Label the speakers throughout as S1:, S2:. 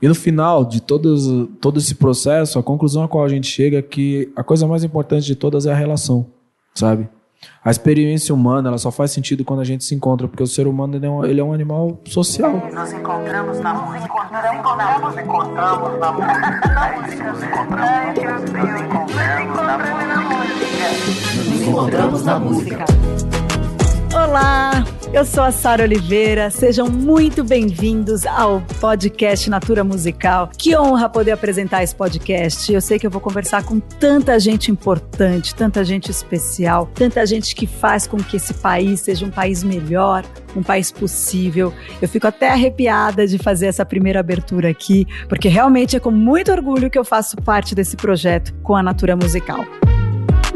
S1: E no final de todos, todo esse processo, a conclusão a qual a gente chega é que a coisa mais importante de todas é a relação, sabe? A experiência humana ela só faz sentido quando a gente se encontra, porque o ser humano ele é um, ele é um animal social.
S2: Nos encontramos na música. Nos encontramos, na música. Nos encontramos na música. Nos encontramos na música.
S3: Olá, eu sou a Sara Oliveira. Sejam muito bem-vindos ao podcast Natura Musical. Que honra poder apresentar esse podcast. Eu sei que eu vou conversar com tanta gente importante, tanta gente especial, tanta gente que faz com que esse país seja um país melhor, um país possível. Eu fico até arrepiada de fazer essa primeira abertura aqui, porque realmente é com muito orgulho que eu faço parte desse projeto com a Natura Musical.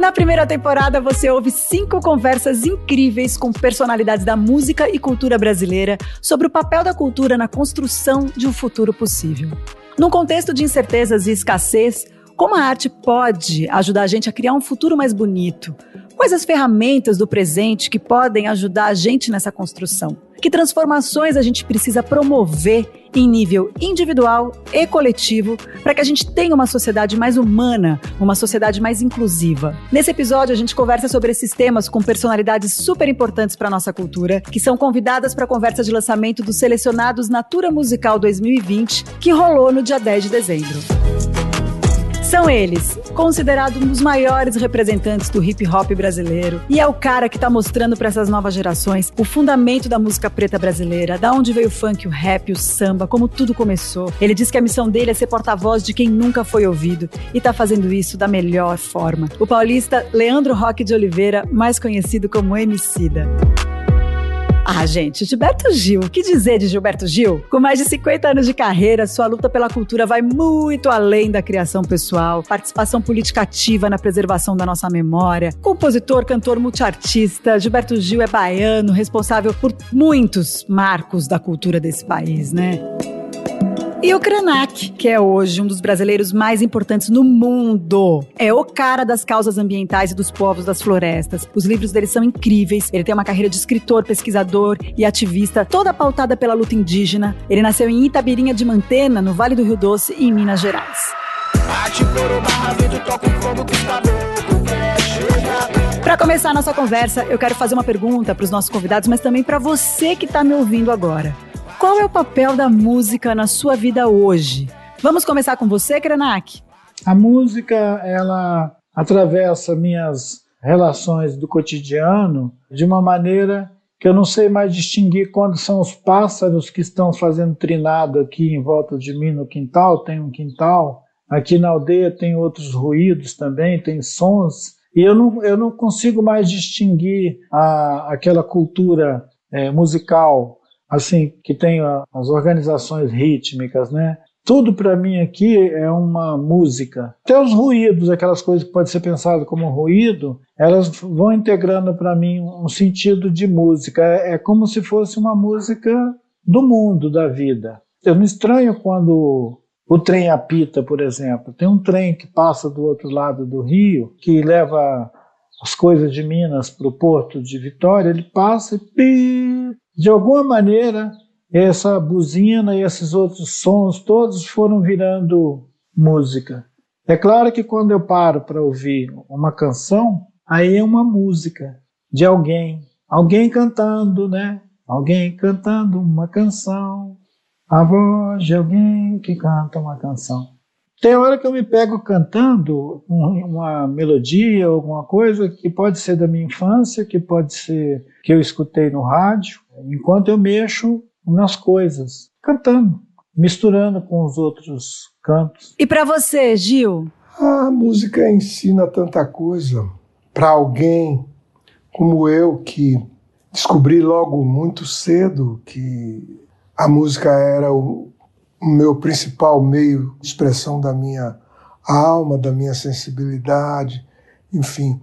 S3: Na primeira temporada, você ouve cinco conversas incríveis com personalidades da música e cultura brasileira sobre o papel da cultura na construção de um futuro possível. Num contexto de incertezas e escassez, como a arte pode ajudar a gente a criar um futuro mais bonito? Quais as ferramentas do presente que podem ajudar a gente nessa construção? Que transformações a gente precisa promover em nível individual e coletivo para que a gente tenha uma sociedade mais humana, uma sociedade mais inclusiva. Nesse episódio, a gente conversa sobre esses temas com personalidades super importantes para nossa cultura, que são convidadas para a conversa de lançamento dos selecionados Natura Musical 2020, que rolou no dia 10 de dezembro. São eles, considerado um dos maiores representantes do hip hop brasileiro, e é o cara que está mostrando para essas novas gerações o fundamento da música preta brasileira, da onde veio o funk, o rap, o samba, como tudo começou. Ele diz que a missão dele é ser porta-voz de quem nunca foi ouvido e está fazendo isso da melhor forma. O paulista Leandro Roque de Oliveira, mais conhecido como Emicida. Ah, gente, Gilberto Gil. O que dizer de Gilberto Gil? Com mais de 50 anos de carreira, sua luta pela cultura vai muito além da criação pessoal, participação política ativa na preservação da nossa memória. Compositor, cantor, multiartista, Gilberto Gil é baiano, responsável por muitos marcos da cultura desse país, né? E o Krenak, que é hoje um dos brasileiros mais importantes no mundo. É o cara das causas ambientais e dos povos das florestas. Os livros dele são incríveis. Ele tem uma carreira de escritor, pesquisador e ativista, toda pautada pela luta indígena. Ele nasceu em Itabirinha de Mantena, no Vale do Rio Doce, em Minas Gerais. Para começar a nossa conversa, eu quero fazer uma pergunta para os nossos convidados, mas também para você que está me ouvindo agora. Qual é o papel da música na sua vida hoje? Vamos começar com você, Krenak?
S4: A música, ela atravessa minhas relações do cotidiano de uma maneira que eu não sei mais distinguir quando são os pássaros que estão fazendo trinado aqui em volta de mim no quintal, tem um quintal, aqui na aldeia tem outros ruídos também, tem sons, e eu não, eu não consigo mais distinguir a, aquela cultura é, musical assim, que tem as organizações rítmicas, né? Tudo para mim aqui é uma música. Até os ruídos, aquelas coisas que podem ser pensadas como ruído, elas vão integrando para mim um sentido de música. É, é como se fosse uma música do mundo, da vida. Eu não estranho quando o trem apita, por exemplo. Tem um trem que passa do outro lado do rio, que leva as coisas de Minas para o porto de Vitória, ele passa e de alguma maneira, essa buzina e esses outros sons todos foram virando música. É claro que quando eu paro para ouvir uma canção, aí é uma música de alguém, alguém cantando, né? Alguém cantando uma canção, a voz de alguém que canta uma canção. Tem hora que eu me pego cantando uma melodia, alguma coisa que pode ser da minha infância, que pode ser que eu escutei no rádio, enquanto eu mexo nas coisas, cantando, misturando com os outros cantos.
S3: E para você, Gil?
S5: A música ensina tanta coisa. Para alguém como eu, que descobri logo muito cedo que a música era o, o meu principal meio de expressão da minha alma, da minha sensibilidade, enfim.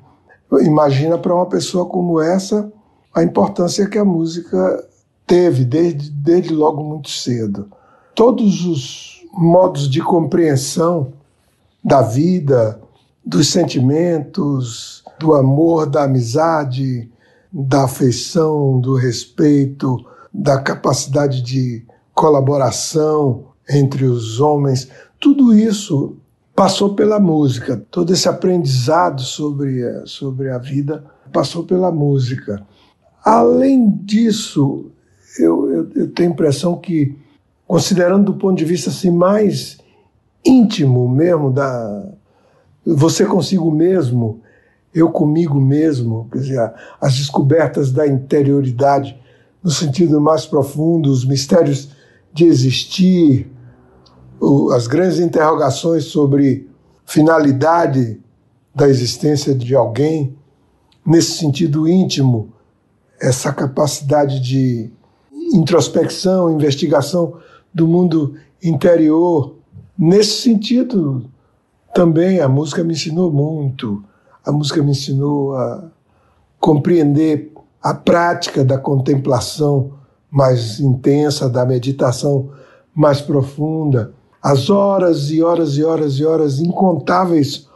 S5: Imagina para uma pessoa como essa a importância que a música teve desde, desde logo muito cedo. Todos os modos de compreensão da vida, dos sentimentos, do amor, da amizade, da afeição, do respeito, da capacidade de colaboração entre os homens. Tudo isso passou pela música. Todo esse aprendizado sobre, sobre a vida passou pela música. Além disso, eu, eu, eu tenho a impressão que, considerando do ponto de vista assim, mais íntimo mesmo, da você consigo mesmo, eu comigo mesmo, quer dizer, as descobertas da interioridade no sentido mais profundo, os mistérios de existir, as grandes interrogações sobre finalidade da existência de alguém, nesse sentido íntimo, essa capacidade de introspecção, investigação do mundo interior. Nesse sentido, também a música me ensinou muito. A música me ensinou a compreender a prática da contemplação mais intensa, da meditação mais profunda, as horas e horas e horas e horas, incontáveis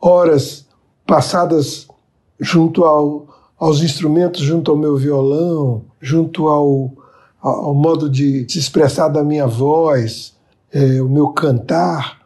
S5: horas passadas junto ao, aos instrumentos, junto ao meu violão, junto ao, ao modo de se expressar da minha voz, é, o meu cantar,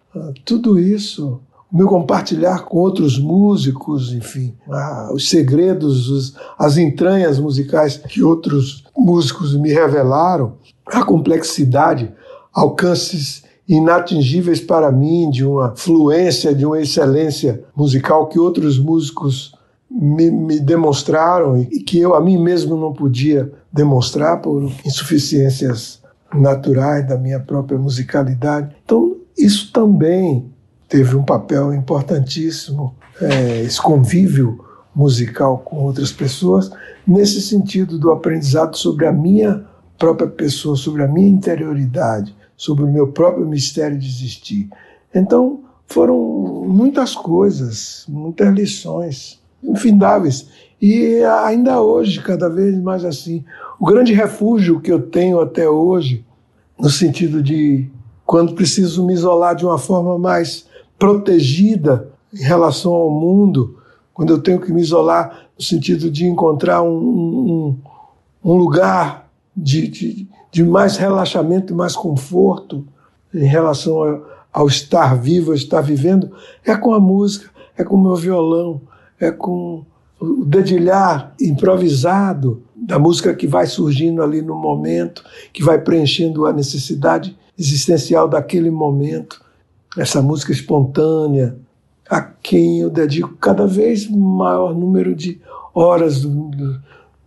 S5: tudo isso o meu compartilhar com outros músicos, enfim, ah, os segredos, os, as entranhas musicais que outros músicos me revelaram, a complexidade, alcances inatingíveis para mim de uma fluência, de uma excelência musical que outros músicos me, me, demonstraram e que eu a mim mesmo não podia demonstrar por insuficiências naturais da minha própria musicalidade. Então, isso também teve um papel importantíssimo, é, esse convívio musical com outras pessoas, nesse sentido do aprendizado sobre a minha própria pessoa, sobre a minha interioridade, sobre o meu próprio mistério de existir. Então, foram muitas coisas, muitas lições infindáveis. E ainda hoje, cada vez mais assim. O grande refúgio que eu tenho até hoje, no sentido de quando preciso me isolar de uma forma mais protegida em relação ao mundo, quando eu tenho que me isolar no sentido de encontrar um, um, um lugar de, de, de, mais relaxamento e mais conforto em relação ao, ao estar vivo, ao estar vivendo, é com a música, é com o meu violão, é com o dedilhar improvisado da música que vai surgindo ali no momento, que vai preenchendo a necessidade existencial daquele momento essa música espontânea, a quem eu dedico cada vez maior número de horas do,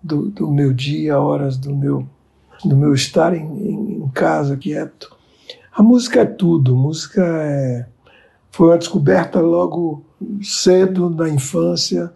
S5: do, do meu dia, horas do meu, do meu estar em, em casa quieto. A música é tudo, música é, foi uma descoberta logo cedo na infância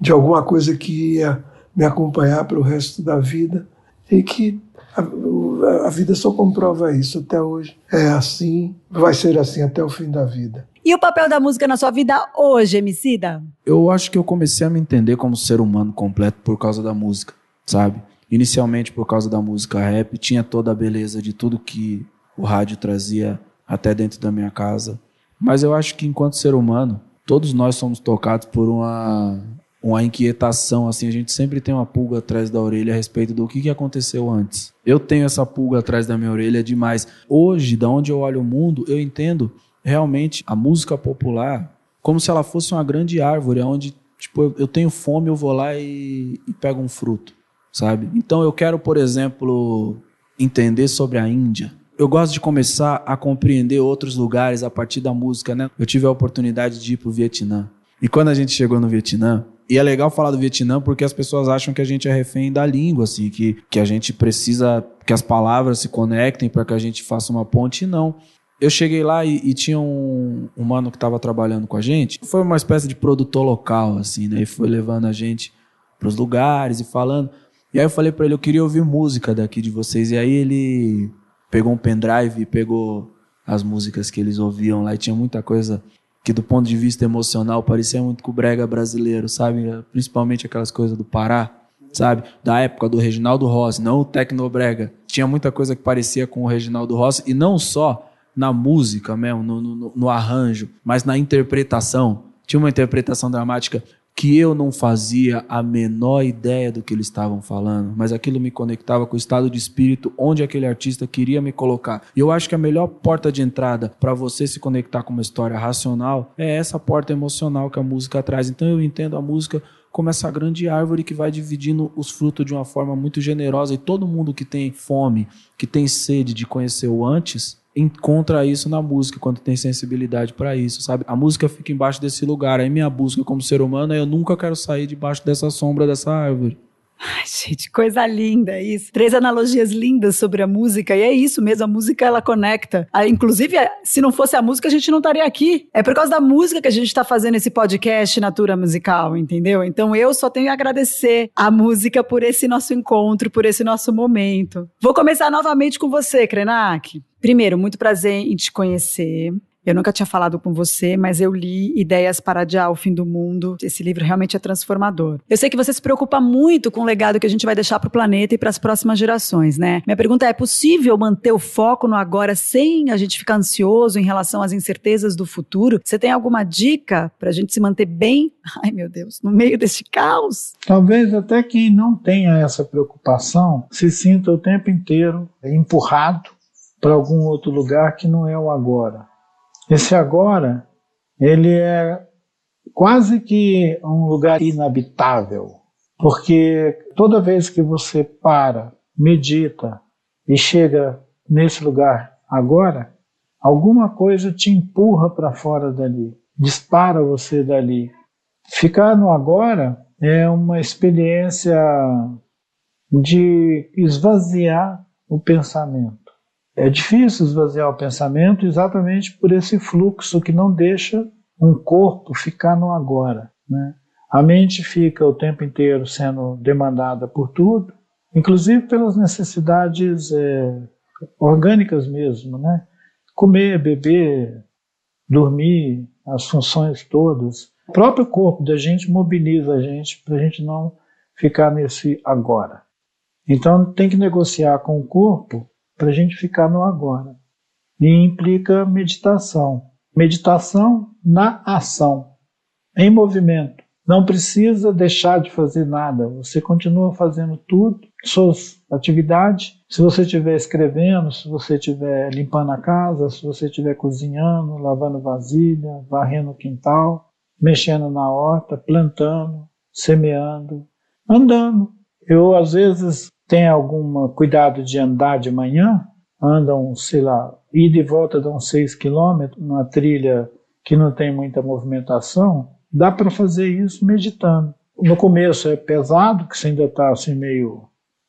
S5: de alguma coisa que ia me acompanhar para o resto da vida e que a, a, vida só comprova isso até hoje. É assim, vai ser assim até o fim da vida.
S3: E o papel da música na sua vida hoje, Emicida?
S1: Eu acho que eu comecei a me entender como ser humano completo por causa da música, sabe? Inicialmente por causa da música rap, tinha toda a beleza de tudo que o rádio trazia até dentro da minha casa. Mas eu acho que enquanto ser humano, todos nós somos tocados por uma uma inquietação, assim, a gente sempre tem uma pulga atrás da orelha a respeito do que, que aconteceu antes. Eu tenho essa pulga atrás da minha orelha demais. Hoje, da onde eu olho o mundo, eu entendo realmente a música popular como se ela fosse uma grande árvore, onde tipo, eu tenho fome, eu vou lá e, e pego um fruto, sabe? Então eu quero, por exemplo, entender sobre a Índia. Eu gosto de começar a compreender outros lugares a partir da música, né? Eu tive a oportunidade de ir para o Vietnã. E quando a gente chegou no Vietnã, e é legal falar do Vietnã porque as pessoas acham que a gente é refém da língua, assim, que, que a gente precisa que as palavras se conectem para que a gente faça uma ponte. E não. Eu cheguei lá e, e tinha um, um mano que estava trabalhando com a gente. Foi uma espécie de produtor local, assim, né? E foi levando a gente para os lugares e falando. E aí eu falei para ele, eu queria ouvir música daqui de vocês. E aí ele pegou um pendrive e pegou as músicas que eles ouviam lá e tinha muita coisa que do ponto de vista emocional parecia muito com o brega brasileiro, sabe? Principalmente aquelas coisas do Pará, sabe? Da época do Reginaldo Rossi, não o Tecnobrega. Tinha muita coisa que parecia com o Reginaldo Rossi, e não só na música mesmo, no, no, no arranjo, mas na interpretação. Tinha uma interpretação dramática que eu não fazia a menor ideia do que eles estavam falando, mas aquilo me conectava com o estado de espírito onde aquele artista queria me colocar. E eu acho que a melhor porta de entrada para você se conectar com uma história racional é essa porta emocional que a música traz. Então eu entendo a música como essa grande árvore que vai dividindo os frutos de uma forma muito generosa e todo mundo que tem fome, que tem sede de conhecer o antes, encontra isso na música quando tem sensibilidade para isso, sabe? A música fica embaixo desse lugar. Aí minha busca como ser humano é eu nunca quero sair debaixo dessa sombra dessa árvore.
S3: Ai, gente, coisa linda isso. Três analogias lindas sobre a música, e é isso mesmo, a música ela conecta. Ah, inclusive, se não fosse a música, a gente não estaria aqui. É por causa da música que a gente está fazendo esse podcast Natura Musical, entendeu? Então eu só tenho a agradecer a música por esse nosso encontro, por esse nosso momento. Vou começar novamente com você, Krenak. Primeiro, muito prazer em te conhecer. Eu nunca tinha falado com você, mas eu li Ideias para Adiar o Fim do Mundo. Esse livro realmente é transformador. Eu sei que você se preocupa muito com o legado que a gente vai deixar para o planeta e para as próximas gerações, né? Minha pergunta é: é possível manter o foco no agora sem a gente ficar ansioso em relação às incertezas do futuro? Você tem alguma dica para a gente se manter bem? Ai, meu Deus, no meio desse caos?
S4: Talvez até quem não tenha essa preocupação se sinta o tempo inteiro empurrado para algum outro lugar que não é o agora. Esse agora, ele é quase que um lugar inabitável, porque toda vez que você para, medita e chega nesse lugar agora, alguma coisa te empurra para fora dali, dispara você dali. Ficar no agora é uma experiência de esvaziar o pensamento. É difícil esvaziar o pensamento exatamente por esse fluxo que não deixa um corpo ficar no agora. Né? A mente fica o tempo inteiro sendo demandada por tudo, inclusive pelas necessidades é, orgânicas mesmo, né? Comer, beber, dormir, as funções todas. O próprio corpo da gente mobiliza a gente para a gente não ficar nesse agora. Então tem que negociar com o corpo para a gente ficar no agora. E implica meditação. Meditação na ação, em movimento. Não precisa deixar de fazer nada, você continua fazendo tudo, suas atividades. Se você estiver escrevendo, se você estiver limpando a casa, se você estiver cozinhando, lavando vasilha, varrendo o quintal, mexendo na horta, plantando, semeando, andando. Eu, às vezes, tem algum cuidado de andar de manhã, andam, sei lá, ida e volta uns 6 quilômetros, numa trilha que não tem muita movimentação, dá para fazer isso meditando. No começo é pesado, que você ainda está assim meio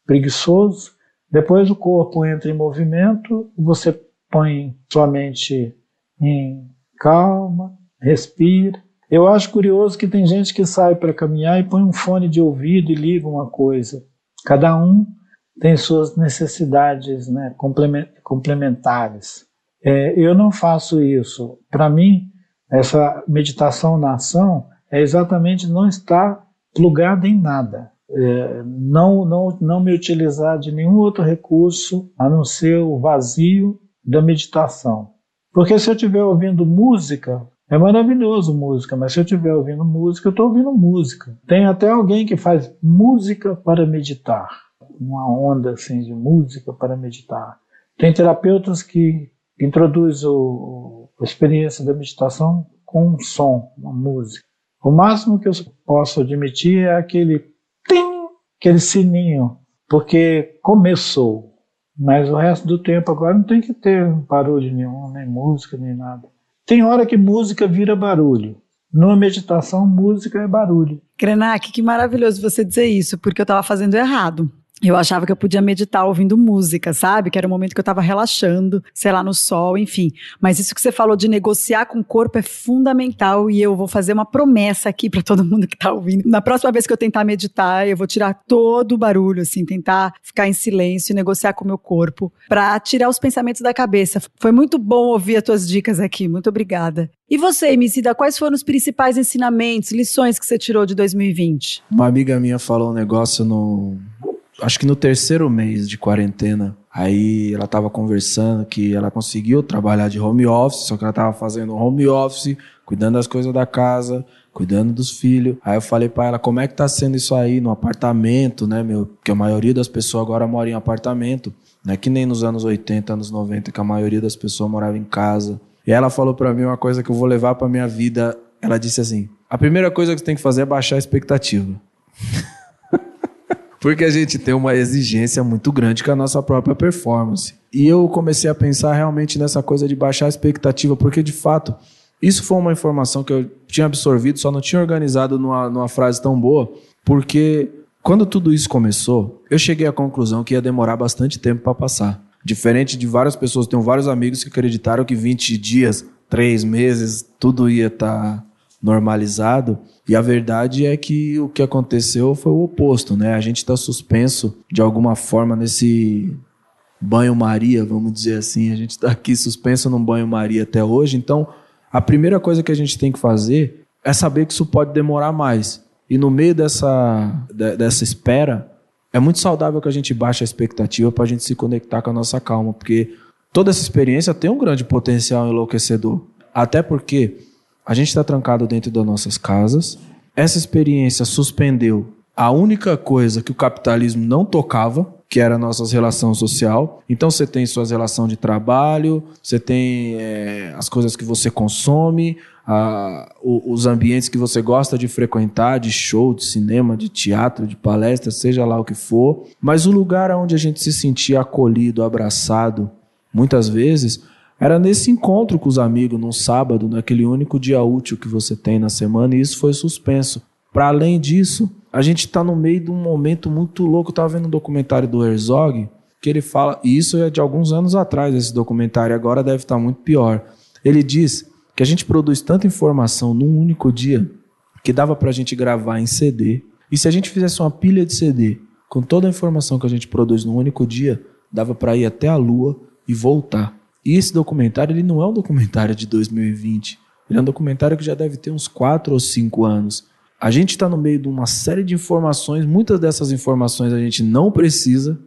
S4: preguiçoso, depois o corpo entra em movimento, você põe sua mente em calma, respira. Eu acho curioso que tem gente que sai para caminhar e põe um fone de ouvido e liga uma coisa. Cada um tem suas necessidades né, complementares. É, eu não faço isso. Para mim, essa meditação na ação é exatamente não estar plugada em nada. É, não, não, não me utilizar de nenhum outro recurso a não ser o vazio da meditação. Porque se eu estiver ouvindo música, é maravilhoso música, mas se eu estiver ouvindo música, eu estou ouvindo música. Tem até alguém que faz música para meditar, uma onda assim de música para meditar. Tem terapeutas que introduzem o, a experiência da meditação com um som, uma música. O máximo que eu posso admitir é aquele tim, aquele sininho, porque começou. Mas o resto do tempo agora não tem que ter barulho nenhum, nem música, nem nada. Tem hora que música vira barulho. Numa meditação, música é barulho.
S3: Krenak, que maravilhoso você dizer isso, porque eu estava fazendo errado. Eu achava que eu podia meditar ouvindo música, sabe? Que era o momento que eu estava relaxando, sei lá, no sol, enfim. Mas isso que você falou de negociar com o corpo é fundamental e eu vou fazer uma promessa aqui para todo mundo que está ouvindo. Na próxima vez que eu tentar meditar, eu vou tirar todo o barulho, assim, tentar ficar em silêncio e negociar com o meu corpo para tirar os pensamentos da cabeça. Foi muito bom ouvir as tuas dicas aqui. Muito obrigada. E você, Emicida, quais foram os principais ensinamentos, lições que você tirou de 2020?
S1: Uma amiga minha falou um negócio no acho que no terceiro mês de quarentena, aí ela estava conversando que ela conseguiu trabalhar de home office, só que ela estava fazendo home office, cuidando das coisas da casa, cuidando dos filhos. Aí eu falei pra ela, como é que tá sendo isso aí no apartamento, né, meu? Porque a maioria das pessoas agora mora em apartamento. Não é que nem nos anos 80, anos 90, que a maioria das pessoas morava em casa. E ela falou pra mim uma coisa que eu vou levar pra minha vida. Ela disse assim: a primeira coisa que você tem que fazer é baixar a expectativa. Porque a gente tem uma exigência muito grande com a nossa própria performance. E eu comecei a pensar realmente nessa coisa de baixar a expectativa, porque de fato, isso foi uma informação que eu tinha absorvido, só não tinha organizado numa, numa frase tão boa, porque quando tudo isso começou, eu cheguei à conclusão que ia demorar bastante tempo para passar. Diferente de várias pessoas, tenho vários amigos que acreditaram que 20 dias, 3 meses, tudo ia estar tá normalizado. E a verdade é que o que aconteceu foi o oposto, né? A gente está suspenso de alguma forma nesse banho-maria, vamos dizer assim. A gente está aqui suspenso num banho-maria até hoje. Então, a primeira coisa que a gente tem que fazer é saber que isso pode demorar mais. E no meio dessa, dessa espera, é muito saudável que a gente baixe a expectativa para a gente se conectar com a nossa calma, porque toda essa experiência tem um grande potencial enlouquecedor. Até porque a gente está trancado dentro das nossas casas. Essa experiência suspendeu a única coisa que o capitalismo não tocava, que era a nossa relação social. Então você tem suas relações de trabalho, você tem é, as coisas que você consome, a, os ambientes que você gosta de frequentar, de show, de cinema, de teatro, de palestra, seja lá o que for. Mas o lugar onde a gente se sentia acolhido, abraçado, muitas vezes, era nesse encontro com os amigos, num sábado, naquele único dia útil que você tem na semana, e isso foi suspenso. Para além disso, a gente está no meio de um momento muito louco. Eu estava vendo um documentário do Herzog, que ele fala, e isso é de alguns anos atrás, esse documentário, agora deve estar tá muito pior. Ele diz que a gente produz tanta informação num único dia que dava para a gente gravar em CD. E se a gente fizesse uma pilha de CD com toda a informação que a gente produz num único dia, dava para ir até a Lua e voltar. E esse documentário ele não é um documentário de 2020. Ele é um documentário que já deve ter uns 4 ou 5 anos. A gente está no meio de uma série de informações, muitas dessas informações a gente não precisa,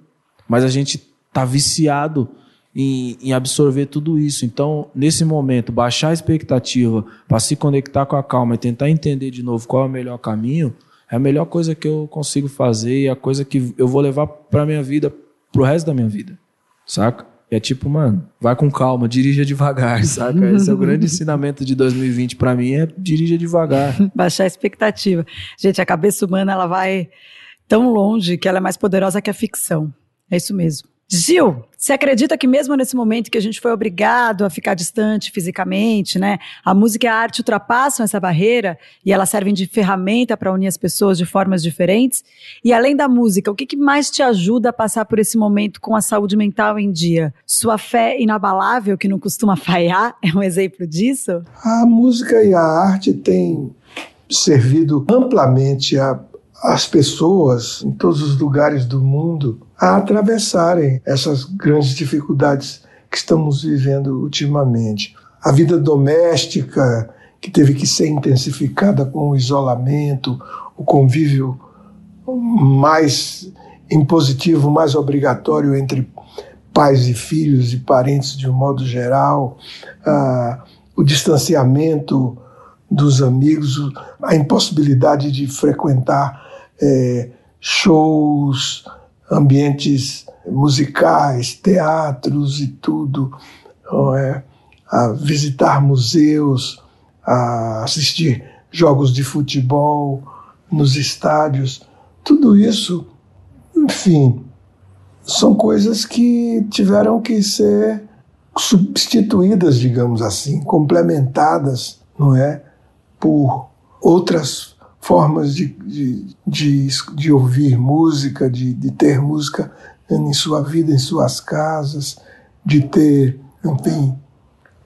S1: mas a gente está viciado em, em, absorver tudo isso. Então, nesse momento, baixar a expectativa para se conectar com a calma e tentar entender de novo qual é o melhor caminho, é a melhor coisa que eu consigo fazer e a coisa que eu vou levar para minha vida, para o resto da minha vida, saca? É tipo, mano, vai com calma, dirija devagar, saca? Esse é o grande ensinamento de 2020 para mim, é dirija devagar.
S3: Baixar a expectativa. Gente, a cabeça humana, ela vai tão longe que ela é mais poderosa que a ficção. É isso mesmo. Gil, você acredita que mesmo nesse momento que a gente foi obrigado a ficar distante fisicamente, né, a música e a arte ultrapassam essa barreira e elas servem de ferramenta para unir as pessoas de formas diferentes? E além da música, o que, que mais te ajuda a passar por esse momento com a saúde mental em dia? Sua fé inabalável, que não costuma falhar, é um exemplo disso?
S5: A música e a arte têm servido amplamente a as pessoas em todos os lugares do mundo a atravessarem essas grandes dificuldades que estamos vivendo ultimamente. A vida doméstica, que teve que ser intensificada com o isolamento, o convívio mais impositivo, mais obrigatório entre pais e filhos e parentes de um modo geral, uh, o distanciamento dos amigos, a impossibilidade de frequentar é, shows, ambientes musicais, teatros e tudo, é, a visitar museus, a assistir jogos de futebol nos estádios, tudo isso, enfim, são coisas que tiveram que ser substituídas, digamos assim, complementadas, não é, por outras formas de, de, de, de ouvir música, de, de ter música em sua vida, em suas casas, de ter, enfim,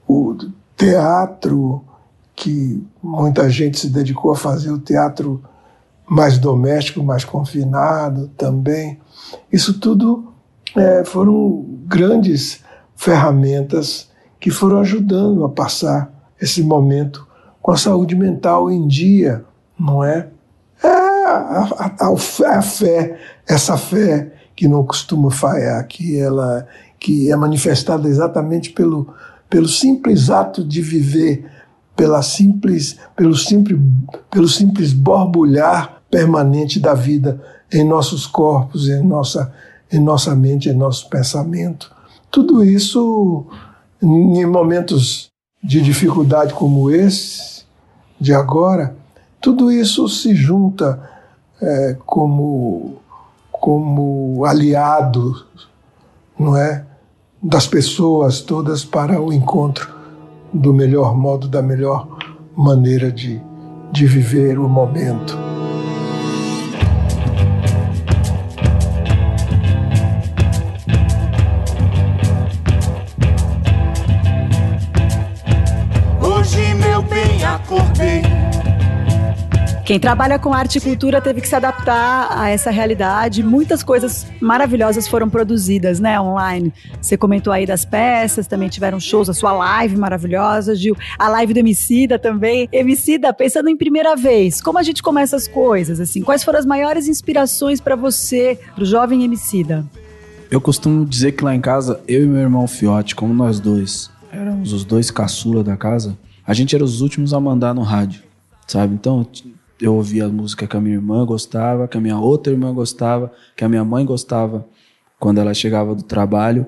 S5: o teatro, que muita gente se dedicou a fazer o teatro mais doméstico, mais confinado também. Isso tudo é, foram grandes ferramentas que foram ajudando a passar esse momento com a saúde mental em dia, não é? É a, a, a, fé, essa fé que não costuma falhar, que ela que é manifestada exatamente pelo, pelo simples ato de viver pela simples, pelo, simples, pelo simples borbulhar permanente da vida em nossos corpos, em nossa, em nossa mente, em nosso pensamento. Tudo isso, em momentos de dificuldade como esse, de agora, tudo isso se junta é, como, como aliado, não é, das pessoas todas para o encontro do melhor modo, da melhor maneira de, de viver o momento.
S3: Quem trabalha com arte e cultura teve que se adaptar a essa realidade. Muitas coisas maravilhosas foram produzidas, né, online. Você comentou aí das peças, também tiveram shows, a sua live maravilhosa, Gil. A live do Emicida também. Emicida, pensando em primeira vez, como a gente começa as coisas, assim? Quais foram as maiores inspirações para você, pro jovem Emicida?
S1: Eu costumo dizer que lá em casa, eu e meu irmão Fiote, como nós dois, éramos os dois caçula da casa, a gente era os últimos a mandar no rádio, sabe? Então, eu ouvia a música que a minha irmã gostava, que a minha outra irmã gostava, que a minha mãe gostava quando ela chegava do trabalho.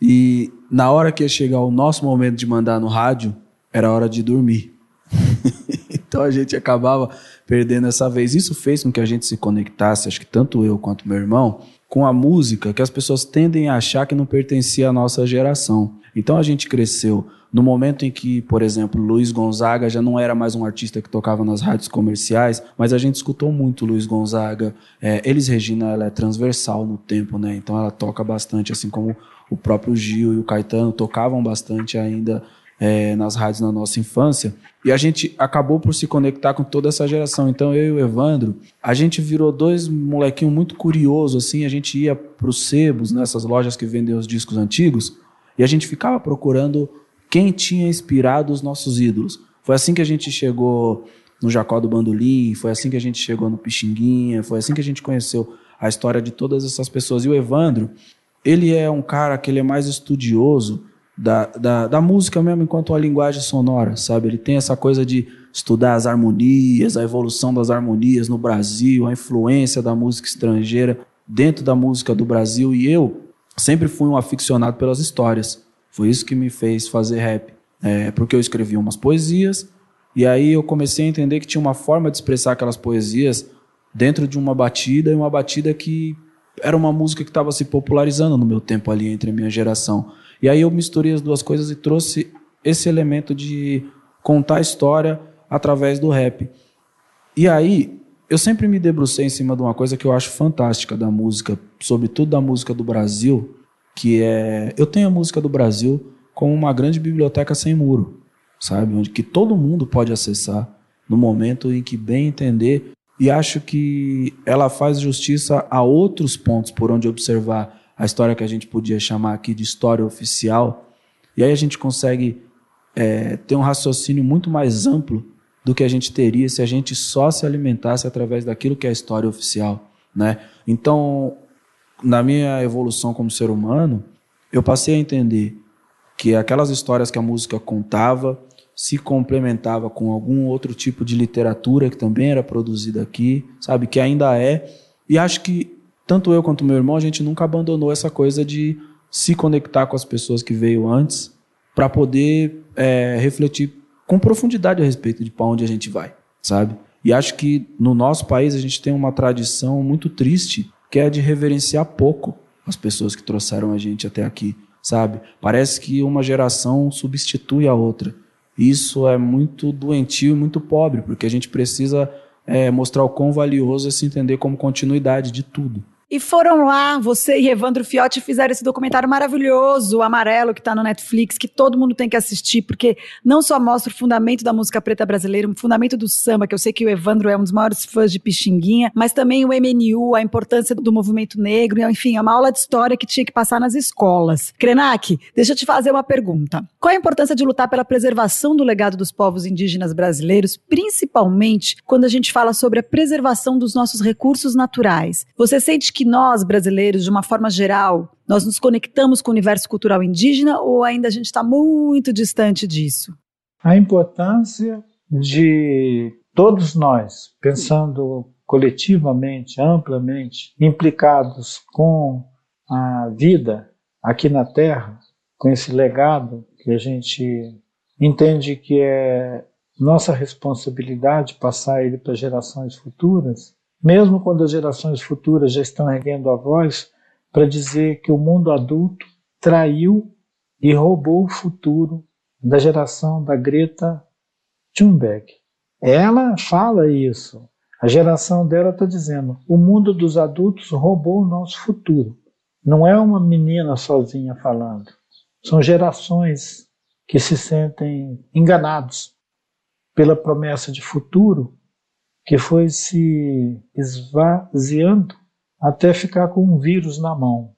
S1: E na hora que ia chegar o nosso momento de mandar no rádio, era hora de dormir. então a gente acabava perdendo essa vez. Isso fez com que a gente se conectasse, acho que tanto eu quanto meu irmão, com a música que as pessoas tendem a achar que não pertencia à nossa geração. Então a gente cresceu no momento em que, por exemplo, Luiz Gonzaga já não era mais um artista que tocava nas rádios comerciais, mas a gente escutou muito Luiz Gonzaga. É, Regina ela é transversal no tempo, né? Então ela toca bastante, assim como o próprio Gil e o Caetano tocavam bastante ainda é, nas rádios na nossa infância. E a gente acabou por se conectar com toda essa geração. Então eu e o Evandro, a gente virou dois molequinhos muito curiosos, assim. A gente ia para os sebos, nessas lojas que vendem os discos antigos, e a gente ficava procurando quem tinha inspirado os nossos ídolos. Foi assim que a gente chegou no Jacó do Bandolim, foi assim que a gente chegou no Pixinguinha, foi assim que a gente conheceu a história de todas essas pessoas. E o Evandro, ele é um cara que ele é mais estudioso da, da, da música mesmo enquanto a linguagem sonora, sabe? Ele tem essa coisa de estudar as harmonias, a evolução das harmonias no Brasil, a influência da música estrangeira dentro da música do Brasil. E eu sempre fui um aficionado pelas histórias. Foi isso que me fez fazer rap. É, porque eu escrevi umas poesias, e aí eu comecei a entender que tinha uma forma de expressar aquelas poesias dentro de uma batida, e uma batida que era uma música que estava se popularizando no meu tempo ali, entre a minha geração. E aí eu misturei as duas coisas e trouxe esse elemento de contar a história através do rap. E aí, eu sempre me debrucei em cima de uma coisa que eu acho fantástica da música, sobretudo da música do Brasil, que é eu tenho a música do Brasil como uma grande biblioteca sem muro, sabe, onde que todo mundo pode acessar no momento em que bem entender. E acho que ela faz justiça a outros pontos por onde observar a história que a gente podia chamar aqui de história oficial. E aí a gente consegue é, ter um raciocínio muito mais amplo do que a gente teria se a gente só se alimentasse através daquilo que é a história oficial, né? Então na minha evolução como ser humano, eu passei a entender que aquelas histórias que a música contava se complementava com algum outro tipo de literatura que também era produzida aqui, sabe, que ainda é. E acho que tanto eu quanto meu irmão a gente nunca abandonou essa coisa de se conectar com as pessoas que veio antes para poder é, refletir com profundidade a respeito de para onde a gente vai, sabe? E acho que no nosso país a gente tem uma tradição muito triste que é de reverenciar pouco as pessoas que trouxeram a gente até aqui, sabe? Parece que uma geração substitui a outra. Isso é muito doentio e muito pobre, porque a gente precisa é, mostrar o quão valioso é se entender como continuidade de tudo.
S3: E foram lá, você e Evandro Fiotti fizeram esse documentário maravilhoso, Amarelo, que está no Netflix, que todo mundo tem que assistir, porque não só mostra o fundamento da música preta brasileira, o fundamento do samba, que eu sei que o Evandro é um dos maiores fãs de Pixinguinha, mas também o MNU, a importância do movimento negro, enfim, é uma aula de história que tinha que passar nas escolas. Krenak, deixa eu te fazer uma pergunta. Qual a importância de lutar pela preservação do legado dos povos indígenas brasileiros, principalmente quando a gente fala sobre a preservação dos nossos recursos naturais? Você sente que que nós, brasileiros, de uma forma geral, nós nos conectamos com o universo cultural indígena ou ainda a gente está muito distante disso?
S4: a importância de todos nós, pensando coletivamente, amplamente, implicados com a vida aqui na Terra, com esse legado que a gente entende que é nossa responsabilidade passar ele para gerações futuras, mesmo quando as gerações futuras já estão erguendo a voz para dizer que o mundo adulto traiu e roubou o futuro da geração da Greta Thunberg. Ela fala isso. A geração dela está dizendo: o mundo dos adultos roubou o nosso futuro. Não é uma menina sozinha falando. São gerações que se sentem enganados pela promessa de futuro que foi se esvaziando até ficar com um vírus na mão.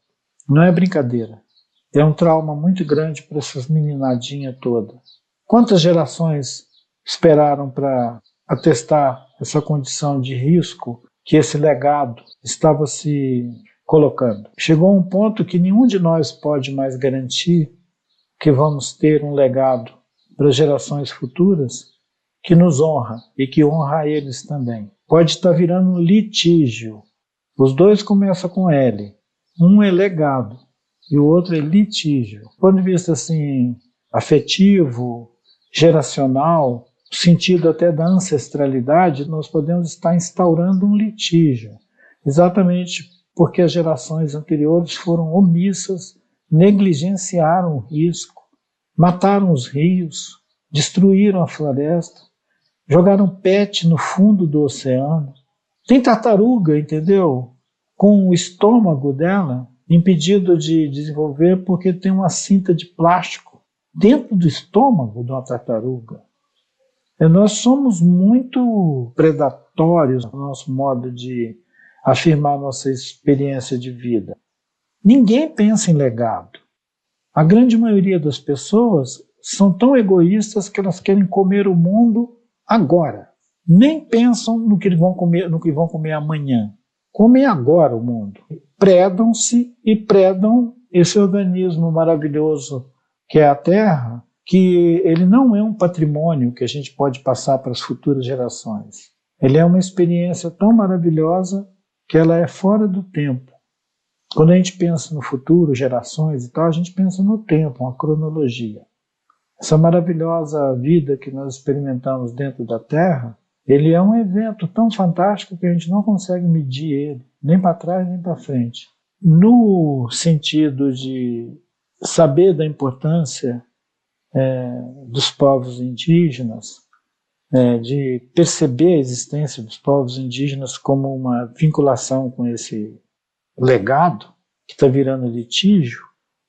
S4: Não é brincadeira. É um trauma muito grande para essas meninadinhas todas. Quantas gerações esperaram para atestar essa condição de risco que esse legado estava se colocando. Chegou a um ponto que nenhum de nós pode mais garantir que vamos ter um legado para gerações futuras que nos honra e que honra eles também. Pode estar virando um litígio. Os dois começam com L. Um é legado e o outro é litígio. Do ponto de vista assim afetivo, geracional, sentido até da ancestralidade, nós podemos estar instaurando um litígio, exatamente porque as gerações anteriores foram omissas, negligenciaram o risco, mataram os rios, destruíram a floresta, jogaram pet no fundo do oceano. Tem tartaruga, entendeu? Com o estômago dela impedido de desenvolver porque tem uma cinta de plástico dentro do estômago de uma tartaruga. E nós somos muito predatórios no nosso modo de afirmar nossa experiência de vida. Ninguém pensa em legado. A grande maioria das pessoas são tão egoístas que elas querem comer o mundo agora. Nem pensam no que vão comer, no que vão comer amanhã. Comem agora o mundo. Predam-se e predam esse organismo maravilhoso que é a Terra, que ele não é um patrimônio que a gente pode passar para as futuras gerações. Ele é uma experiência tão maravilhosa que ela é fora do tempo. Quando a gente pensa no futuro, gerações e tal, a gente pensa no tempo, uma cronologia. Essa maravilhosa vida que nós experimentamos dentro da Terra, ele é um evento tão fantástico que a gente não consegue medir ele, nem para trás nem para frente. No sentido de saber da importância é, dos povos indígenas, é, de perceber a existência dos povos indígenas como uma vinculação com esse legado que está virando litígio,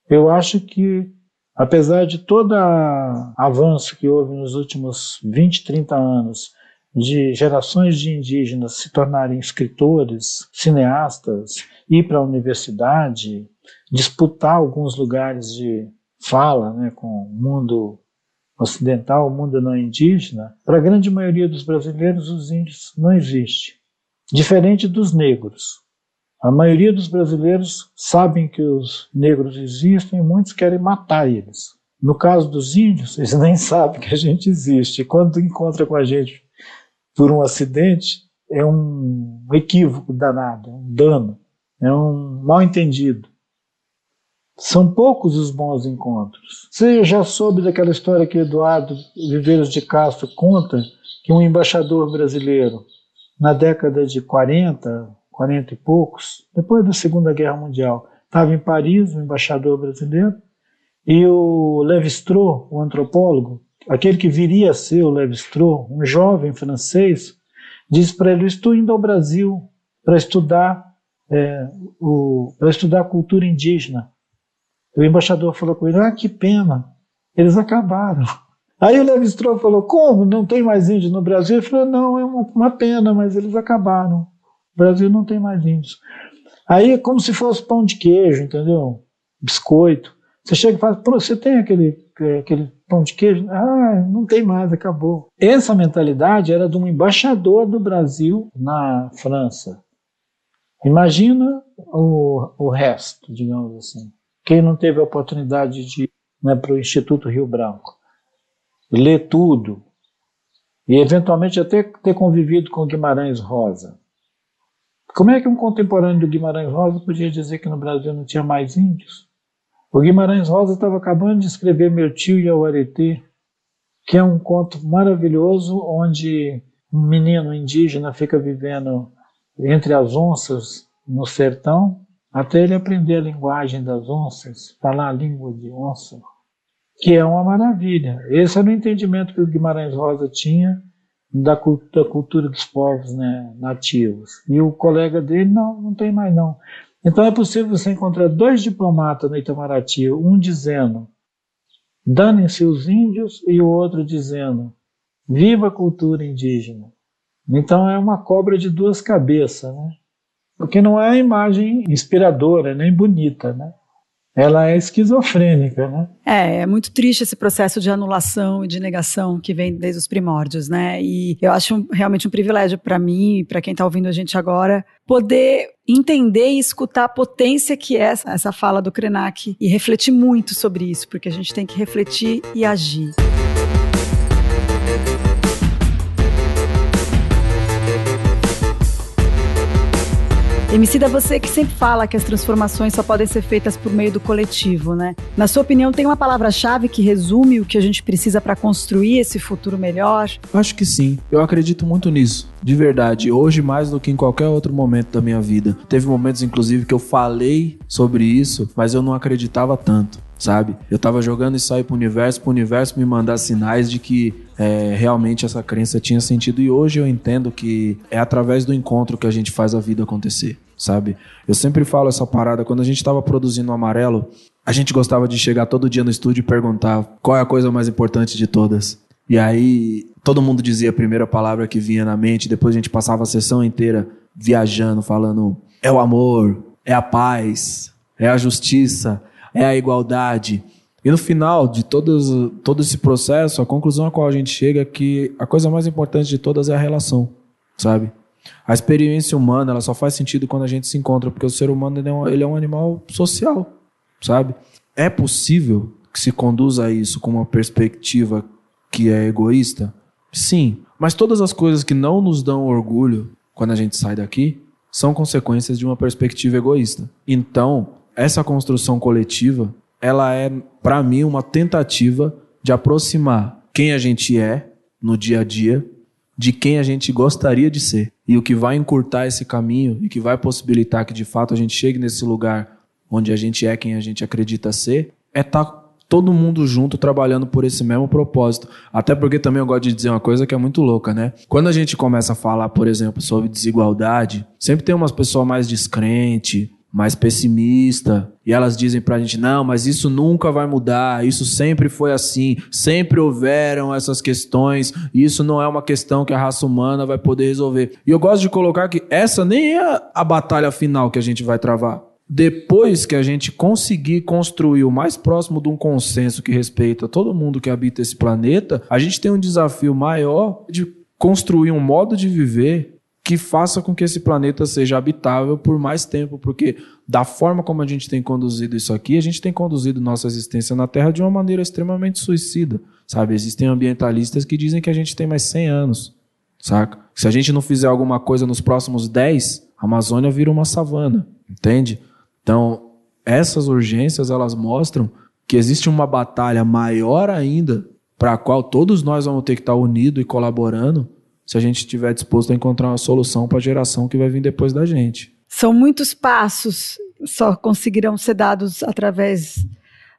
S4: eu acho que, apesar de todo avanço que houve nos últimos 20, 30 anos, de gerações de indígenas se tornarem escritores, cineastas, ir para a universidade, disputar alguns lugares de fala né, com o mundo ocidental, o mundo não indígena, para a grande maioria dos brasileiros, os índios não existem. Diferente dos negros. A maioria dos brasileiros sabem que os negros existem e muitos querem matar eles. No caso dos índios, eles nem sabem que a gente existe. E quando encontra com a gente por um acidente, é um equívoco danado, um dano, é um mal entendido. São poucos os bons encontros. Você já soube daquela história que Eduardo Viveiros de Castro conta que um embaixador brasileiro, na década de 40, 40 e poucos, depois da Segunda Guerra Mundial, estava em Paris, um embaixador brasileiro, e o Levi-Strauss, o antropólogo, aquele que viria a ser o Levi-Strauss, um jovem francês, disse para ele: Estou indo ao Brasil para estudar, é, para estudar a cultura indígena. O embaixador falou com ele: Ah, que pena, eles acabaram. Aí o Levi Strauss falou: Como? Não tem mais índios no Brasil? Ele falou: Não, é uma, uma pena, mas eles acabaram. O Brasil não tem mais índios. Aí é como se fosse pão de queijo, entendeu? Biscoito. Você chega e fala: Você tem aquele, aquele pão de queijo? Ah, não tem mais, acabou. Essa mentalidade era de um embaixador do Brasil na França. Imagina o, o resto, digamos assim. Quem não teve a oportunidade de ir né, para o Instituto Rio Branco? ler tudo e eventualmente até ter convivido com Guimarães Rosa. Como é que um contemporâneo do Guimarães Rosa podia dizer que no Brasil não tinha mais índios? O Guimarães Rosa estava acabando de escrever Meu Tio e o Aretê, que é um conto maravilhoso onde um menino indígena fica vivendo entre as onças no sertão até ele aprender a linguagem das onças, falar a língua de onça, que é uma maravilha. Esse era o entendimento que o Guimarães Rosa tinha da, da cultura dos povos né, nativos. E o colega dele, não, não tem mais não. Então é possível você encontrar dois diplomatas no Itamaraty, um dizendo danem-se os índios e o outro dizendo viva a cultura indígena. Então é uma cobra de duas cabeças, né? Porque não é uma imagem inspiradora, nem bonita, né? Ela é esquizofrênica, né?
S3: É, é muito triste esse processo de anulação e de negação que vem desde os primórdios, né? E eu acho realmente um privilégio para mim e para quem está ouvindo a gente agora poder entender e escutar a potência que é essa, fala do Krenak e refletir muito sobre isso, porque a gente tem que refletir e agir. Emicida, você que sempre fala que as transformações só podem ser feitas por meio do coletivo, né? Na sua opinião, tem uma palavra-chave que resume o que a gente precisa para construir esse futuro melhor?
S1: Acho que sim. Eu acredito muito nisso. De verdade, hoje mais do que em qualquer outro momento da minha vida. Teve momentos, inclusive, que eu falei sobre isso, mas eu não acreditava tanto sabe? Eu tava jogando isso aí pro universo, pro universo me mandar sinais de que é, realmente essa crença tinha sentido. E hoje eu entendo que é através do encontro que a gente faz a vida acontecer sabe? Eu sempre falo essa parada, quando a gente estava produzindo o Amarelo, a gente gostava de chegar todo dia no estúdio e perguntar qual é a coisa mais importante de todas. E aí todo mundo dizia a primeira palavra que vinha na mente, depois a gente passava a sessão inteira viajando, falando é o amor, é a paz, é a justiça, é a igualdade. E no final de todos, todo esse processo, a conclusão a qual a gente chega é que a coisa mais importante de todas é a relação, sabe? A experiência humana ela só faz sentido quando a gente se encontra, porque o ser humano ele é um, ele é um animal social, sabe? É possível que se conduza isso com uma perspectiva que é egoísta? Sim, mas todas as coisas que não nos dão orgulho quando a gente sai daqui são consequências de uma perspectiva egoísta. Então, essa construção coletiva, ela é para mim uma tentativa de aproximar quem a gente é no dia a dia de quem a gente gostaria de ser. E o que vai encurtar esse caminho e que vai possibilitar que de fato a gente chegue nesse lugar onde a gente é quem a gente acredita ser, é estar tá todo mundo junto trabalhando por esse mesmo propósito. Até porque também eu gosto de dizer uma coisa que é muito louca, né? Quando a gente começa a falar, por exemplo, sobre desigualdade, sempre tem umas pessoas mais descrentes, mais pessimista, e elas dizem pra gente: não, mas isso nunca vai mudar, isso sempre foi assim, sempre houveram essas questões, e isso não é uma questão que a raça humana vai poder resolver. E eu gosto de colocar que essa nem é a batalha final que a gente vai travar. Depois que a gente conseguir construir o mais próximo de um consenso que respeita todo mundo que habita esse planeta, a gente tem um desafio maior de construir um modo de viver que faça com que esse planeta seja habitável por mais tempo, porque da forma como a gente tem conduzido isso aqui, a gente tem conduzido nossa existência na Terra de uma maneira extremamente suicida, sabe? Existem ambientalistas que dizem que a gente tem mais 100 anos, saca? Se a gente não fizer alguma coisa nos próximos 10, a Amazônia vira uma savana, entende? Então, essas urgências, elas mostram que existe uma batalha maior ainda para a qual todos nós vamos ter que estar unidos e colaborando se a gente estiver disposto a encontrar uma solução para a geração que vai vir depois da gente.
S3: São muitos passos, só conseguirão ser dados através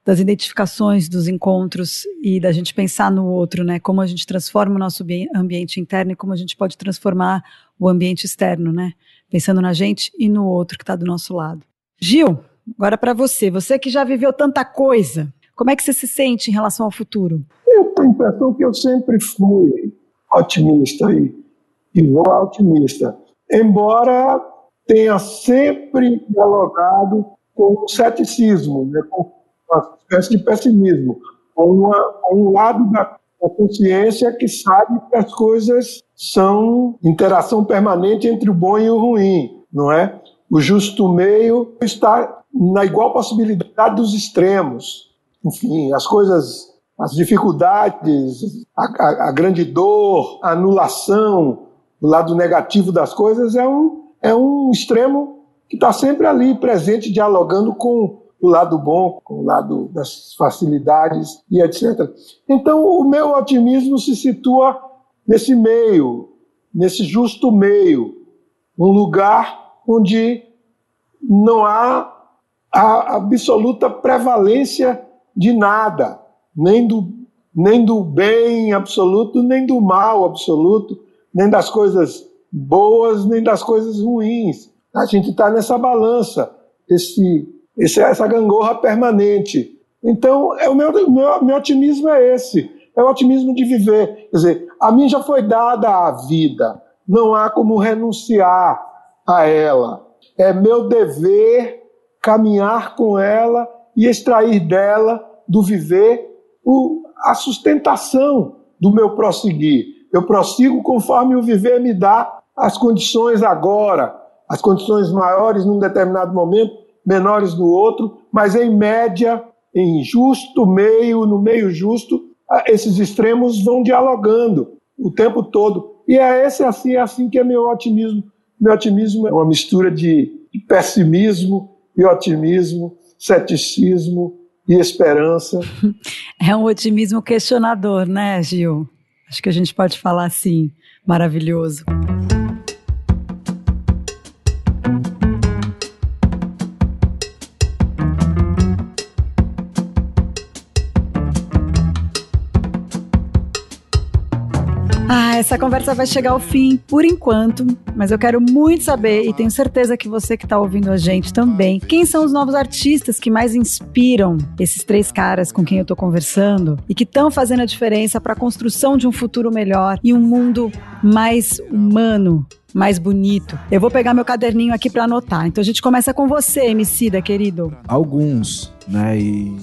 S3: das identificações, dos encontros e da gente pensar no outro, né? Como a gente transforma o nosso ambiente interno e como a gente pode transformar o ambiente externo, né? Pensando na gente e no outro que está do nosso lado. Gil, agora para você, você que já viveu tanta coisa, como é que você se sente em relação ao futuro?
S5: Eu tenho a impressão que eu sempre fui otimista e, e vou otimista. Embora tenha sempre dialogado com o ceticismo, né, com uma espécie de pessimismo, com, uma, com um lado da consciência que sabe que as coisas são interação permanente entre o bom e o ruim, não é? O justo meio está na igual possibilidade dos extremos. Enfim, as coisas as dificuldades, a, a, a grande dor, a anulação, o lado negativo das coisas é um, é um extremo que está sempre ali presente, dialogando com o lado bom, com o lado das facilidades e etc. Então, o meu otimismo se situa nesse meio, nesse justo meio, um lugar onde não há a absoluta prevalência de nada, nem do, nem do bem absoluto, nem do mal absoluto, nem das coisas boas, nem das coisas ruins. A gente está nessa balança, esse, esse, essa gangorra permanente. Então, é o meu, meu, meu otimismo é esse, é o otimismo de viver. Quer dizer, a mim já foi dada a vida, não há como renunciar a ela. É meu dever caminhar com ela e extrair dela, do viver, o, a sustentação do meu prosseguir. Eu prossigo conforme o viver me dá as condições agora, as condições maiores num determinado momento, menores no outro, mas em média, em justo meio, no meio justo, esses extremos vão dialogando o tempo todo. E é esse assim, é assim que é meu otimismo. Meu otimismo é uma mistura de, pessimismo e otimismo, ceticismo e esperança.
S3: É um otimismo questionador, né, Gil? Acho que a gente pode falar assim, maravilhoso. Essa conversa vai chegar ao fim por enquanto, mas eu quero muito saber, e tenho certeza que você que está ouvindo a gente também, quem são os novos artistas que mais inspiram esses três caras com quem eu estou conversando e que estão fazendo a diferença para a construção de um futuro melhor e um mundo mais humano, mais bonito. Eu vou pegar meu caderninho aqui para anotar. Então a gente começa com você, Emicida, querido.
S1: Alguns, né? E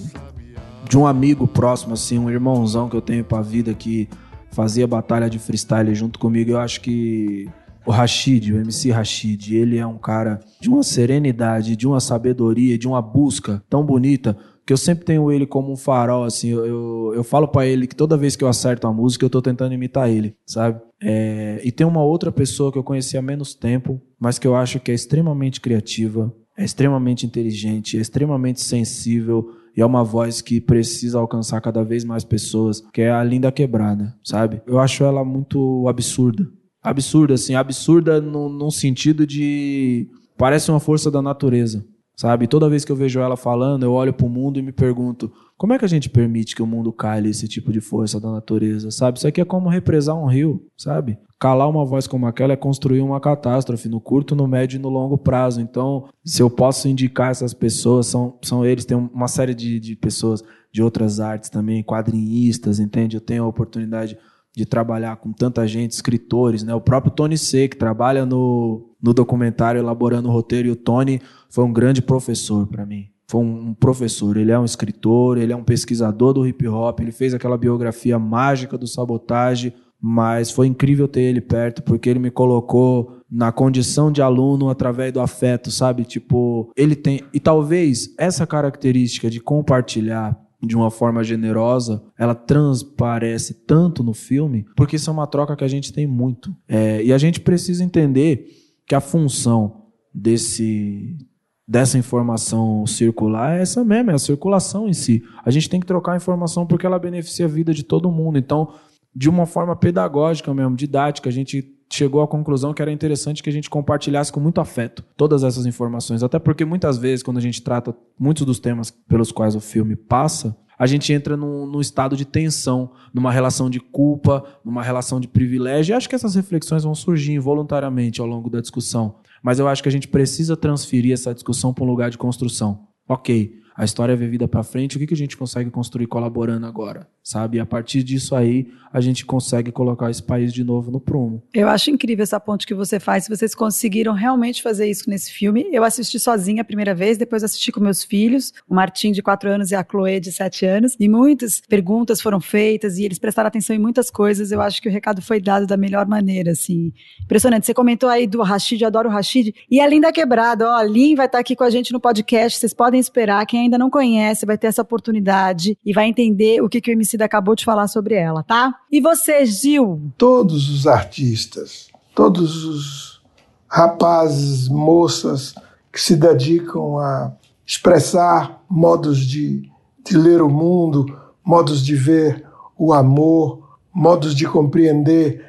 S1: de um amigo próximo, assim, um irmãozão que eu tenho pra vida que fazia batalha de freestyle junto comigo. Eu acho que o Rashid, o MC Rashid, ele é um cara de uma serenidade, de uma sabedoria, de uma busca tão bonita que eu sempre tenho ele como um farol, assim, eu, eu, eu falo para ele que toda vez que eu acerto uma música, eu tô tentando imitar ele, sabe? É, e tem uma outra pessoa que eu conheci há menos tempo, mas que eu acho que é extremamente criativa, é extremamente inteligente, é extremamente sensível, e é uma voz que precisa alcançar cada vez mais pessoas, que é a Linda Quebrada, sabe? Eu acho ela muito absurda. Absurda, assim, absurda num sentido de. Parece uma força da natureza, sabe? Toda vez que eu vejo ela falando, eu olho pro mundo e me pergunto: como é que a gente permite que o mundo cale esse tipo de força da natureza, sabe? Isso aqui é como represar um rio, sabe? Calar uma voz como aquela é construir uma catástrofe no curto, no médio e no longo prazo. Então, se eu posso indicar essas pessoas, são, são eles, tem uma série de, de pessoas de outras artes também, quadrinistas, entende? Eu tenho a oportunidade de trabalhar com tanta gente, escritores, né? O próprio Tony C, que trabalha no, no documentário elaborando o roteiro, e o Tony foi um grande professor para mim. Foi um professor, ele é um escritor, ele é um pesquisador do hip hop, ele fez aquela biografia mágica do sabotagem, mas foi incrível ter ele perto, porque ele me colocou na condição de aluno através do afeto, sabe? Tipo, ele tem. E talvez essa característica de compartilhar de uma forma generosa, ela transparece tanto no filme, porque isso é uma troca que a gente tem muito. É, e a gente precisa entender que a função desse dessa informação circular é essa mesmo, é a circulação em si. A gente tem que trocar a informação porque ela beneficia a vida de todo mundo. Então, de uma forma pedagógica mesmo, didática. A gente chegou à conclusão que era interessante que a gente compartilhasse com muito afeto todas essas informações. Até porque muitas vezes, quando a gente trata muitos dos temas pelos quais o filme passa, a gente entra num, num, estado de tensão, numa relação de culpa, numa relação de privilégio. E acho que essas reflexões vão surgir involuntariamente ao longo da discussão. Mas eu acho que a gente precisa transferir essa discussão para um lugar de construção. Ok, a história é vivida para frente, o que, que a gente consegue construir colaborando agora, sabe? E a partir disso aí, a gente consegue colocar esse país de novo no prumo.
S3: Eu acho incrível essa ponte que você faz. Vocês conseguiram realmente fazer isso nesse filme, eu assisti sozinha a primeira vez, depois assisti com meus filhos, o Martim de 4 anos e a Chloe de 7 anos, e muitas perguntas foram feitas e eles prestaram atenção em muitas coisas. Eu acho que o recado foi dado da melhor maneira, assim. Impressionante. Você comentou aí do Rashid, eu adoro o Rashid. E a Linda Quebrada, ó, a Lin vai estar aqui com a gente no podcast, vocês podem esperar. Quem ainda não conhece vai ter essa oportunidade e vai entender o que, que o Acabou de falar sobre ela, tá? E você, Gil?
S5: Todos os artistas, todos os rapazes, moças que se dedicam a expressar modos de, de ler o mundo, modos de ver o amor, modos de compreender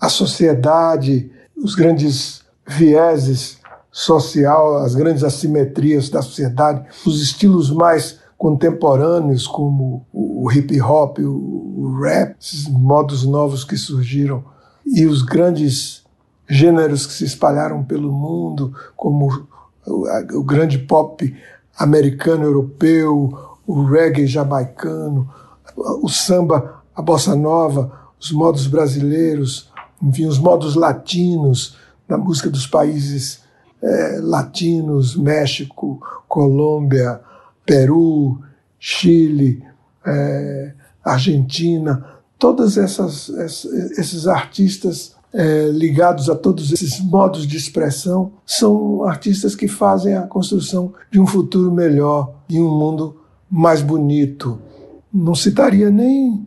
S5: a sociedade, os grandes vieses social, as grandes assimetrias da sociedade, os estilos mais contemporâneos como o hip hop, o rap, esses modos novos que surgiram e os grandes gêneros que se espalharam pelo mundo, como o, grande pop americano, europeu, o reggae jamaicano, o samba, a bossa nova, os modos brasileiros, enfim, os modos latinos da música dos países é, latinos, México, Colômbia, Peru, Chile, é, Argentina, todos esses artistas é, ligados a todos esses modos de expressão são artistas que fazem a construção de um futuro melhor e um mundo mais bonito. Não citaria nem,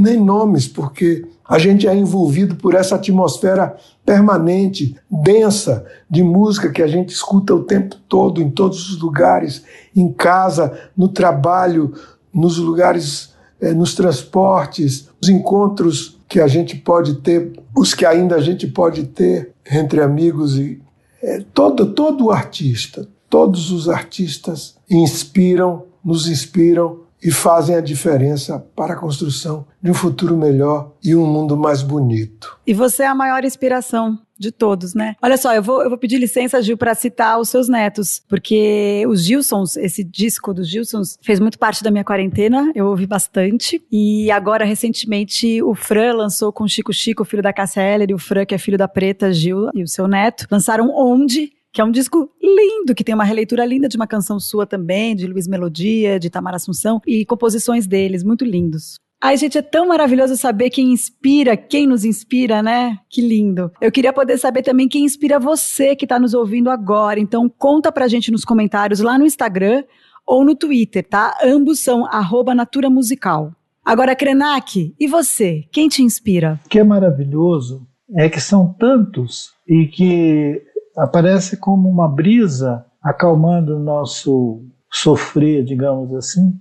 S5: nem nomes, porque a gente é envolvido por essa atmosfera permanente, densa, de música que a gente escuta o tempo todo, em todos os lugares, em casa, no trabalho, nos lugares, eh, nos transportes, os encontros que a gente pode ter, os que ainda a gente pode ter entre amigos e é, todo todo artista, todos os artistas inspiram, nos inspiram e fazem a diferença para a construção de um futuro melhor e um mundo mais bonito.
S3: E você é a maior inspiração de todos, né? Olha só, eu vou, eu vou pedir licença, Gil, para citar os seus netos, porque os Gilsons, esse disco dos Gilsons, fez muito parte da minha quarentena, eu ouvi bastante. E agora, recentemente, o Fran lançou com Chico Chico, filho da Cássia Heller, e o Fran, que é filho da Preta, Gil, e o seu neto, lançaram Onde, que é um disco lindo, que tem uma releitura linda de uma canção sua também, de Luiz Melodia, de Tamar Assunção, e composições deles, muito lindos. Ai, gente, é tão maravilhoso saber quem inspira, quem nos inspira, né? Que lindo. Eu queria poder saber também quem inspira você que está nos ouvindo agora. Então, conta pra gente nos comentários lá no Instagram ou no Twitter, tá? Ambos são arroba Natura Musical. Agora, Krenak, e você? Quem te inspira?
S4: O que é maravilhoso é que são tantos e que aparece como uma brisa acalmando o nosso sofrer, digamos assim,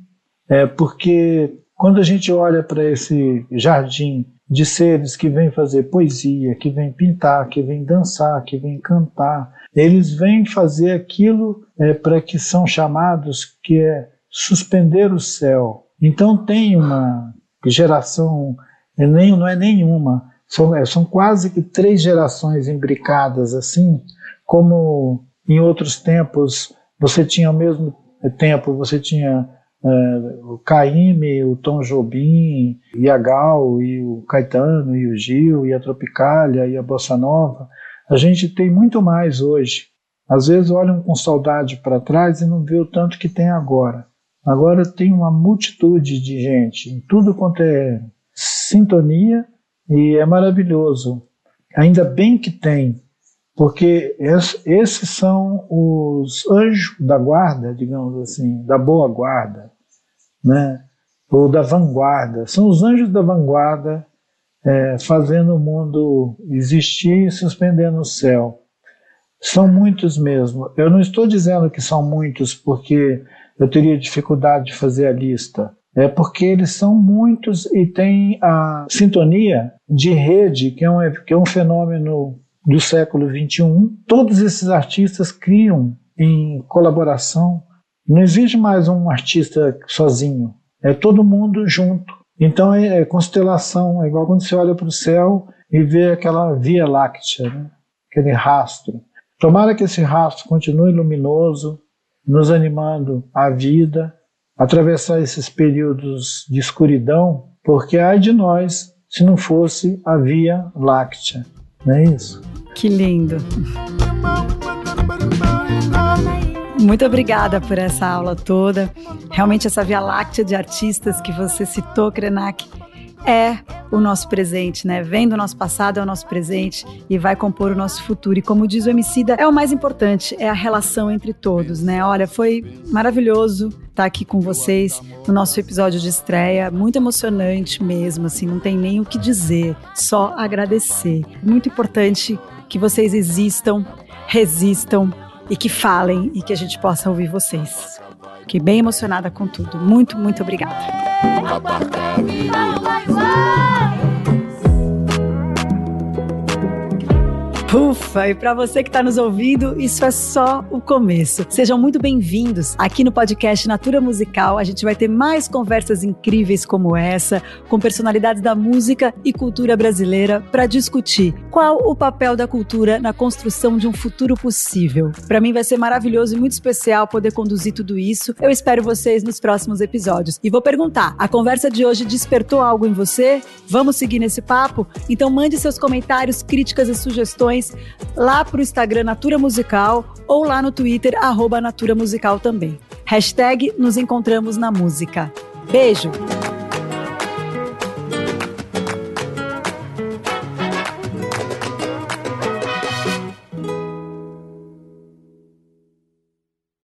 S4: é porque quando a gente olha para esse jardim de seres que vêm fazer poesia, que vêm pintar, que vêm dançar, que vêm cantar, eles vêm fazer aquilo é, para que são chamados que é suspender o céu. Então tem uma geração, é nem, não é nenhuma, são, é, são quase que três gerações imbricadas assim, como em outros tempos você tinha ao mesmo tempo, você tinha é, o Caíme, o Tom Jobim, e a Gal, e o Caetano, e o Gil, e a Tropicália, e a Bossa Nova. A gente tem muito mais hoje. Às vezes olham com saudade para trás e não vê o tanto que tem agora. Agora tem uma multitude de gente, em tudo quanto é sintonia, e é maravilhoso. Ainda bem que tem, porque esses são os anjos da guarda, digamos assim, da boa guarda, né? ou da vanguarda. São os anjos da vanguarda é, fazendo o mundo existir e suspendendo o céu. São muitos mesmo. Eu não estou dizendo que são muitos porque eu teria dificuldade de fazer a lista. É porque eles são muitos e têm a sintonia de rede, que é um, que é um fenômeno do século XXI, todos esses artistas criam em colaboração. Não existe mais um artista sozinho, é todo mundo junto. Então é, é constelação, é igual quando você olha para o céu e vê aquela Via Láctea, né? aquele rastro. Tomara que esse rastro continue luminoso, nos animando à vida, atravessar esses períodos de escuridão, porque ai de nós se não fosse a Via Láctea. É isso?
S3: Que lindo. Muito obrigada por essa aula toda. Realmente essa Via Láctea de artistas que você citou, Krenak, é o nosso presente, né? Vendo o nosso passado é o nosso presente e vai compor o nosso futuro. E como diz o Emicida, é o mais importante, é a relação entre todos, né? Olha, foi maravilhoso estar aqui com vocês no nosso episódio de estreia, muito emocionante mesmo, assim, não tem nem o que dizer, só agradecer. Muito importante que vocês existam, resistam e que falem e que a gente possa ouvir vocês. Fiquei bem emocionada com tudo. Muito, muito obrigada. Ufa, e para você que está nos ouvindo, isso é só o começo. Sejam muito bem-vindos aqui no podcast Natura Musical. A gente vai ter mais conversas incríveis como essa, com personalidades da música e cultura brasileira para discutir qual o papel da cultura na construção de um futuro possível. Para mim vai ser maravilhoso e muito especial poder conduzir tudo isso. Eu espero vocês nos próximos episódios. E vou perguntar: a conversa de hoje despertou algo em você? Vamos seguir nesse papo? Então mande seus comentários, críticas e sugestões lá pro Instagram Natura Musical ou lá no Twitter, arroba Natura Musical também. Hashtag nos encontramos na música. Beijo!